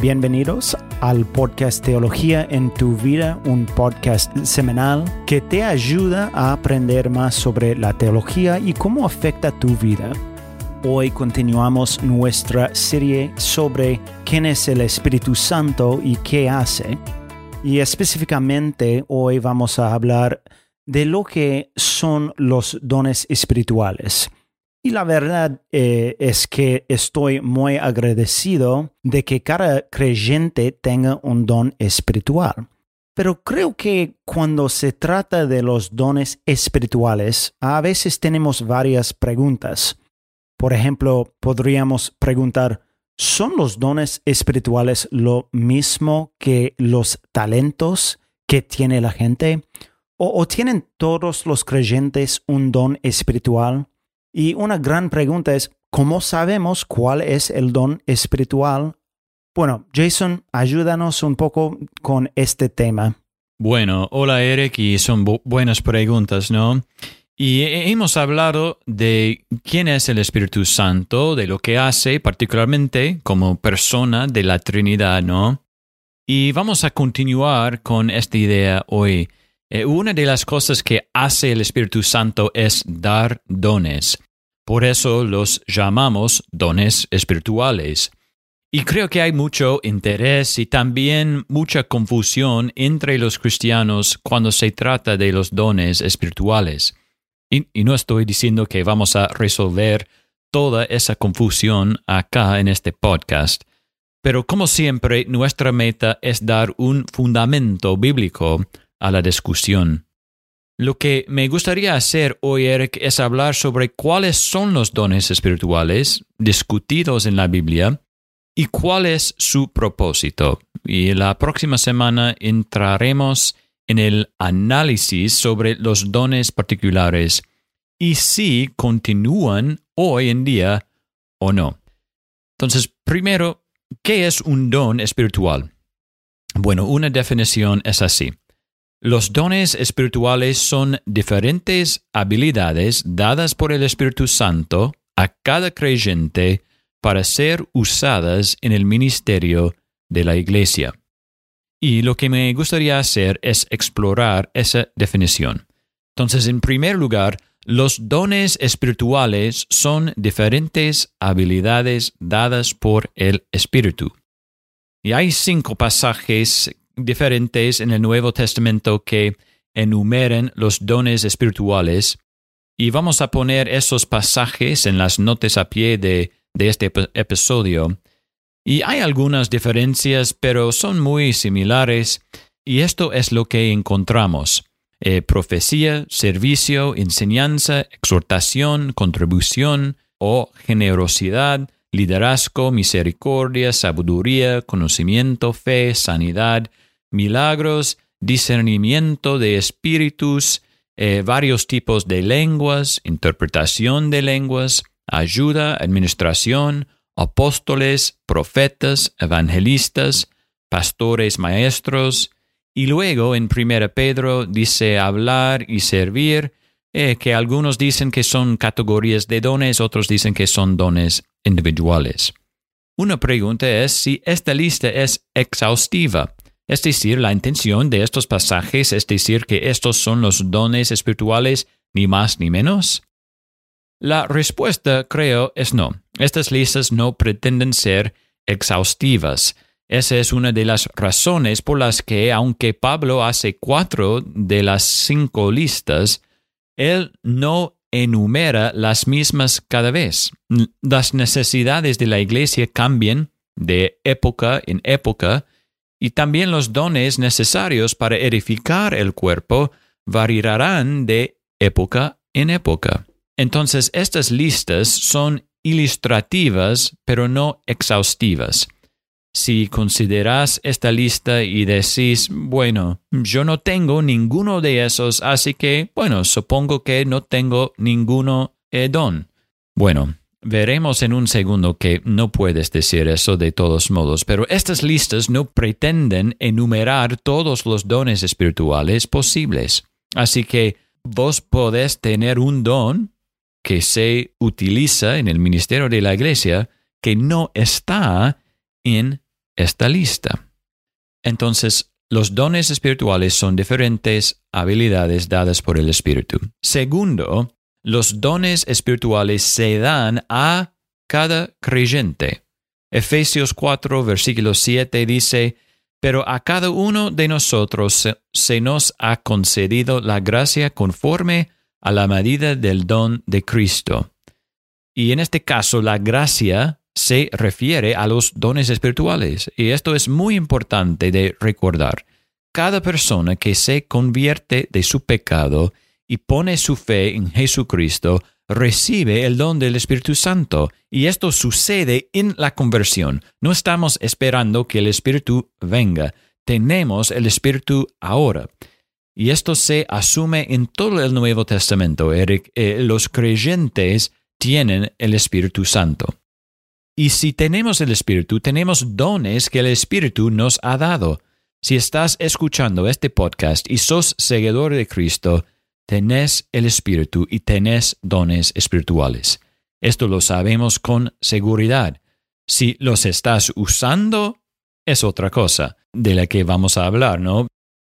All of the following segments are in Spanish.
bienvenidos al podcast Teología en tu vida, un podcast semanal que te ayuda a aprender más sobre la teología y cómo afecta tu vida. Hoy continuamos nuestra serie sobre quién es el Espíritu Santo y qué hace. Y específicamente hoy vamos a hablar de lo que son los dones espirituales. Y la verdad eh, es que estoy muy agradecido de que cada creyente tenga un don espiritual. Pero creo que cuando se trata de los dones espirituales, a veces tenemos varias preguntas. Por ejemplo, podríamos preguntar, ¿son los dones espirituales lo mismo que los talentos que tiene la gente? ¿O, o tienen todos los creyentes un don espiritual? Y una gran pregunta es, ¿cómo sabemos cuál es el don espiritual? Bueno, Jason, ayúdanos un poco con este tema. Bueno, hola Eric, y son buenas preguntas, ¿no? Y hemos hablado de quién es el Espíritu Santo, de lo que hace particularmente como persona de la Trinidad, ¿no? Y vamos a continuar con esta idea hoy. Eh, una de las cosas que hace el Espíritu Santo es dar dones. Por eso los llamamos dones espirituales. Y creo que hay mucho interés y también mucha confusión entre los cristianos cuando se trata de los dones espirituales. Y, no estoy diciendo que vamos a resolver toda esa confusión acá en este podcast, pero como siempre nuestra meta es dar un fundamento bíblico a la discusión. Lo que me gustaría hacer hoy, Eric, es hablar sobre cuáles son los dones espirituales discutidos en la Biblia y cuál es su propósito. Y la próxima semana entraremos en el análisis sobre los dones particulares y si continúan hoy en día o no. Entonces, primero, ¿qué es un don espiritual? Bueno, una definición es así. Los dones espirituales son diferentes habilidades dadas por el Espíritu Santo a cada creyente para ser usadas en el ministerio de la Iglesia. Y lo que me gustaría hacer es explorar esa definición. Entonces, en primer lugar, los dones espirituales son diferentes habilidades dadas por el Espíritu. Y hay cinco pasajes diferentes en el Nuevo Testamento que enumeren los dones espirituales y vamos a poner esos pasajes en las notas a pie de, este episodio. Y hay algunas diferencias, pero son muy similares y esto es lo que encontramos. Eh, profecía, servicio, enseñanza, exhortación, contribución o generosidad, liderazgo, misericordia, sabiduría, conocimiento, fe, sanidad, milagros, discernimiento de espíritus, eh, varios tipos de lenguas, interpretación de lenguas, ayuda, administración, apóstoles, profetas, evangelistas, pastores, maestros, y luego en 1 Pedro dice hablar y servir, eh, que algunos dicen que son categorías de dones, otros dicen que son dones individuales. Una pregunta es si esta lista es exhaustiva. Es decir, la intención de estos pasajes es decir que estos son los dones espirituales, ni más ni menos. La respuesta, creo, es no. Estas listas no pretenden ser exhaustivas. Esa es una de las razones por las que, aunque Pablo hace cuatro de las cinco listas, él no enumera las mismas cada vez. Las necesidades de la iglesia cambian de época en época y también los dones necesarios para edificar el cuerpo variarán de época en época. Entonces, estas listas son ilustrativas, pero no exhaustivas. Si consideras esta lista y decís, bueno, yo no tengo ninguno de esos, así que, bueno, supongo que no tengo ninguno eh, don. Bueno, Veremos en un segundo que no puedes decir eso de todos modos, pero estas listas no pretenden enumerar todos los dones espirituales posibles. Así que vos podés tener un don que se utiliza en el ministerio de la iglesia que no está en esta lista. Entonces, los dones espirituales son diferentes habilidades dadas por el Espíritu. Segundo, los dones espirituales se dan a cada creyente. Efesios 4, versículo 7 dice, pero a cada uno de nosotros se, nos ha concedido la gracia conforme a la medida del don de Cristo. Y en este caso, la gracia se refiere a los dones espirituales. Y esto es muy importante de recordar. Cada persona que se convierte de su pecado y pone su fe en Jesucristo recibe el don del Espíritu Santo. Y esto sucede en la conversión. No estamos esperando que el Espíritu venga. Tenemos el Espíritu ahora. Y esto se asume en todo el Nuevo Testamento. Eric. Eh, los creyentes tienen el Espíritu Santo. Y si tenemos el Espíritu, tenemos dones que el Espíritu nos ha dado. Si estás escuchando este podcast y sos seguidor de Cristo, tenés el Espíritu y tenés dones espirituales. Esto lo sabemos con seguridad. Si los estás usando, es otra cosa de la que vamos a hablar, ¿no?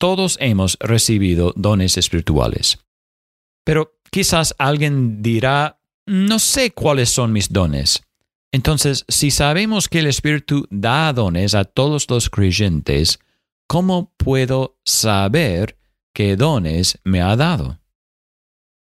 Todos hemos recibido dones espirituales. Pero quizás alguien dirá, no sé cuáles son mis dones. Entonces, si sabemos que el Espíritu da dones a todos los creyentes, ¿cómo puedo saber qué dones me ha dado?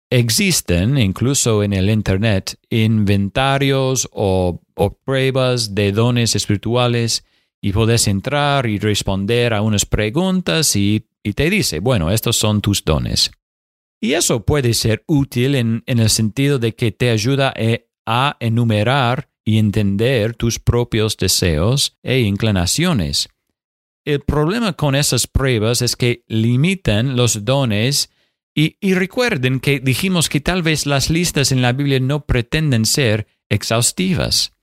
Existen incluso en el Internet inventarios o, pruebas de dones espirituales y puedes entrar y responder a unas preguntas y, te dice, bueno, estos son tus dones. Y eso puede ser útil en, el sentido de que te ayuda e, a enumerar y entender tus propios deseos e inclinaciones. El problema con esas pruebas es que limitan los dones y, recuerden que dijimos que tal vez las listas en la Biblia no pretenden ser exhaustivas.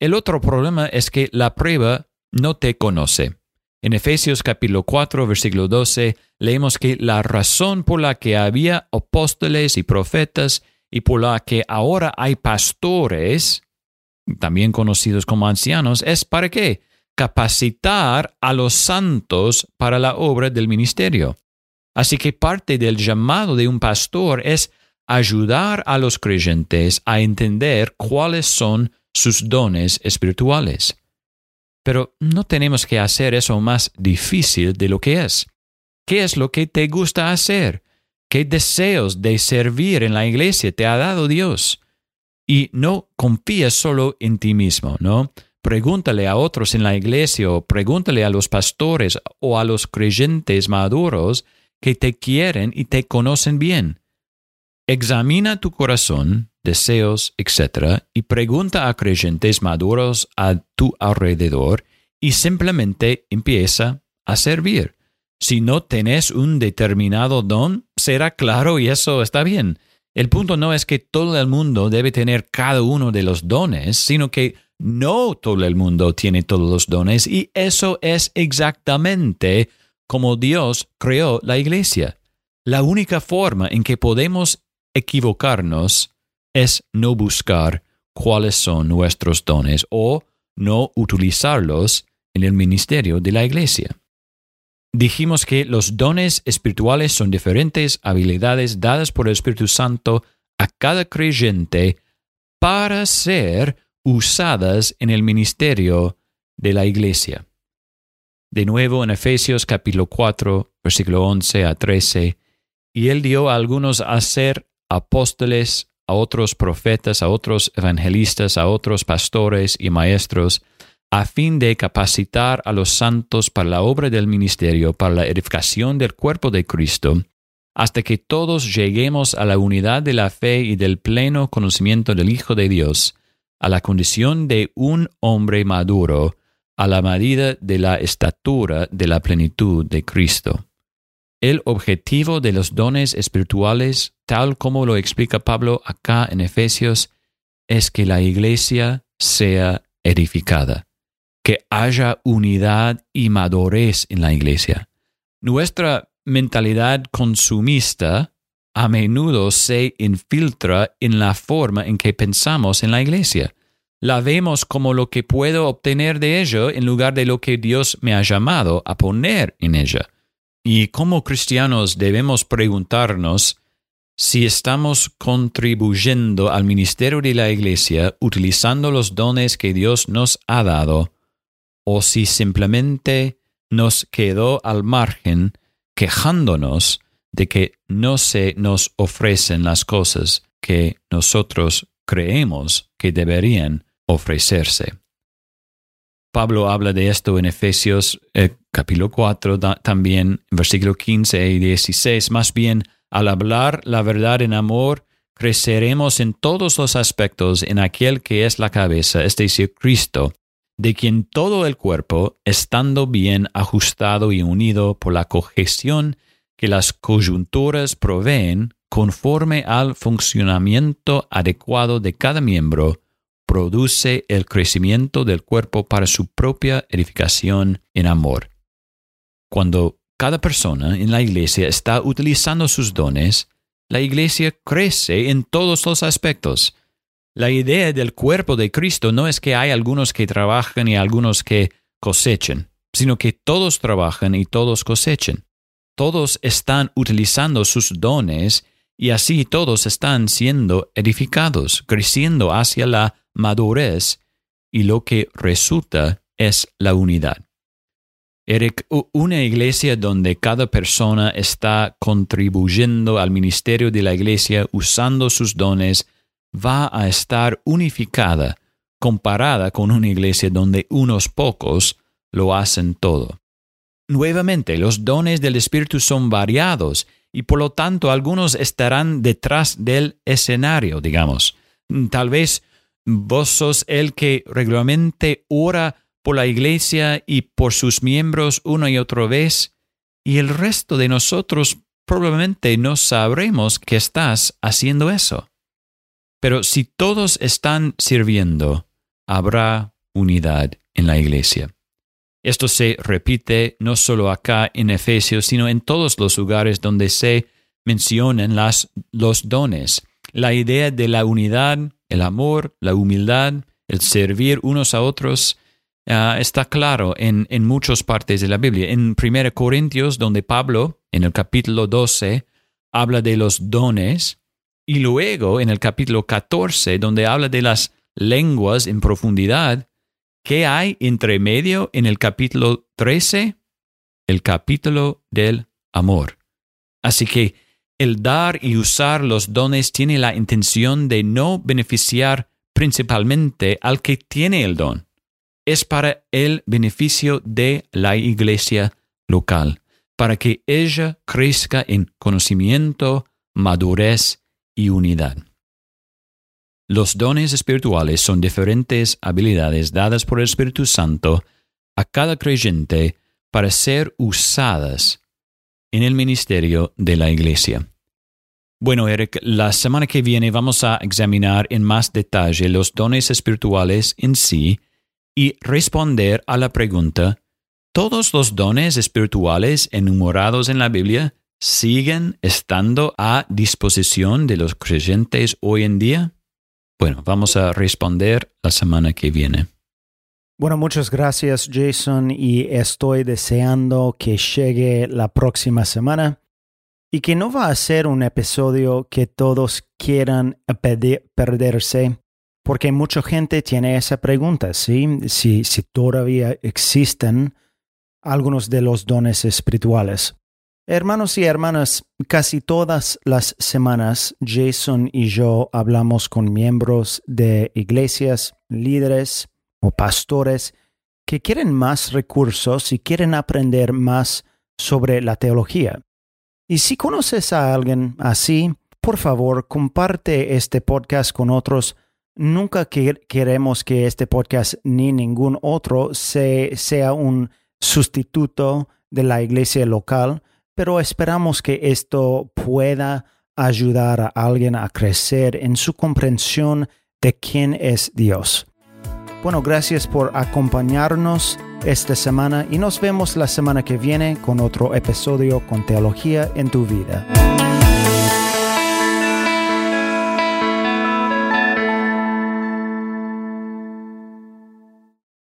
El otro problema es que la prueba no te conoce. En Efesios capítulo 4, versículo 12, leemos que la razón por la que había apóstoles y profetas y por la que ahora hay pastores, también conocidos como ancianos, es para qué? Capacitar a los santos para la obra del ministerio. Así que parte del llamado de un pastor es ayudar a los creyentes a entender cuáles son sus dones espirituales. Pero no tenemos que hacer eso más difícil de lo que es. ¿Qué es lo que te gusta hacer? ¿Qué deseos de servir en la iglesia te ha dado Dios? Y no confíes solo en ti mismo, ¿no? Pregúntale a otros en la iglesia o pregúntale a los pastores o a los creyentes maduros que te quieren y te conocen bien. Examina tu corazón, deseos, etc., y pregunta a creyentes maduros a tu alrededor y simplemente empieza a servir. Si no tenés un determinado don, será claro y eso está bien. El punto no es que todo el mundo debe tener cada uno de los dones, sino que no todo el mundo tiene todos los dones y eso es exactamente como Dios creó la iglesia. La única forma en que podemos equivocarnos es no buscar cuáles son nuestros dones o no utilizarlos en el ministerio de la iglesia. Dijimos que los dones espirituales son diferentes habilidades dadas por el Espíritu Santo a cada creyente para ser usadas en el ministerio de la iglesia. De nuevo en Efesios capítulo 4, versículo 11 a 13, y él dio a algunos a ser apóstoles, a otros profetas, a otros evangelistas, a otros pastores y maestros, a fin de capacitar a los santos para la obra del ministerio, para la edificación del cuerpo de Cristo, hasta que todos lleguemos a la unidad de la fe y del pleno conocimiento del Hijo de Dios, a la condición de un hombre maduro, a la medida de la estatura de la plenitud de Cristo. El objetivo de los dones espirituales, tal como lo explica Pablo acá en Efesios, es que la iglesia sea edificada, que haya unidad y madurez en la iglesia. Nuestra mentalidad consumista a menudo se infiltra en la forma en que pensamos en la iglesia. La vemos como lo que puedo obtener de ello en lugar de lo que Dios me ha llamado a poner en ella. Y como cristianos debemos preguntarnos si estamos contribuyendo al ministerio de la Iglesia utilizando los dones que Dios nos ha dado, o si simplemente nos quedó al margen quejándonos de que no se nos ofrecen las cosas que nosotros creemos que deberían ofrecerse. Pablo habla de esto en Efesios eh, capítulo 4, también versículo 15 y 16. Más bien, al hablar la verdad en amor, creceremos en todos los aspectos en aquel que es la cabeza, es decir, Cristo, de quien todo el cuerpo, estando bien ajustado y unido por la cohesión que las coyunturas proveen, conforme al funcionamiento adecuado de cada miembro, produce el crecimiento del cuerpo para su propia edificación en amor. Cuando cada persona en la iglesia está utilizando sus dones, la iglesia crece en todos los aspectos. La idea del cuerpo de Cristo no es que hay algunos que trabajan y algunos que cosechen, sino que todos trabajan y todos cosechen. Todos están utilizando sus dones y así todos están siendo edificados, creciendo hacia la madurez y lo que resulta es la unidad. Eric, una iglesia donde cada persona está contribuyendo al ministerio de la iglesia usando sus dones va a estar unificada comparada con una iglesia donde unos pocos lo hacen todo. Nuevamente, los dones del Espíritu son variados y por lo tanto algunos estarán detrás del escenario, digamos. Tal vez Vos sos el que regularmente ora por la iglesia y por sus miembros una y otra vez, y el resto de nosotros probablemente no sabremos que estás haciendo eso. Pero si todos están sirviendo, habrá unidad en la iglesia. Esto se repite no solo acá en Efesios, sino en todos los lugares donde se mencionan las, los dones. La idea de la unidad el amor, la humildad, el servir unos a otros, ah, está claro en, en muchas partes de la Biblia. En 1 Corintios, donde Pablo, en el capítulo 12, habla de los dones, y luego en el capítulo 14, donde habla de las lenguas en profundidad, ¿qué hay entre medio en el capítulo 13? El capítulo del amor. Así que el dar y usar los dones tiene la intención de no beneficiar principalmente al que tiene el don. Es para el beneficio de la iglesia local, para que ella crezca en conocimiento, madurez y unidad. Los dones espirituales son diferentes habilidades dadas por el Espíritu Santo a cada creyente para ser usadas en el ministerio de la iglesia. Bueno, Eric, la semana que viene vamos a examinar en más detalle los dones espirituales en sí y responder a la pregunta, ¿todos los dones espirituales enumerados en la Biblia siguen estando a disposición de los creyentes hoy en día? Bueno, vamos a responder la semana que viene. Bueno, muchas gracias Jason y estoy deseando que llegue la próxima semana y que no va a ser un episodio que todos quieran perderse, porque mucha gente tiene esa pregunta, ¿sí? Si, si todavía existen algunos de los dones espirituales. Hermanos y hermanas, casi todas las semanas Jason y yo hablamos con miembros de iglesias, líderes o pastores que quieren más recursos y quieren aprender más sobre la teología. Y si conoces a alguien así, por favor, comparte este podcast con otros. Nunca queremos que este podcast ni ningún otro sea un sustituto de la iglesia local, pero esperamos que esto pueda ayudar a alguien a crecer en su comprensión de quién es Dios. Bueno, gracias por acompañarnos esta semana y nos vemos la semana que viene con otro episodio con Teología en tu vida.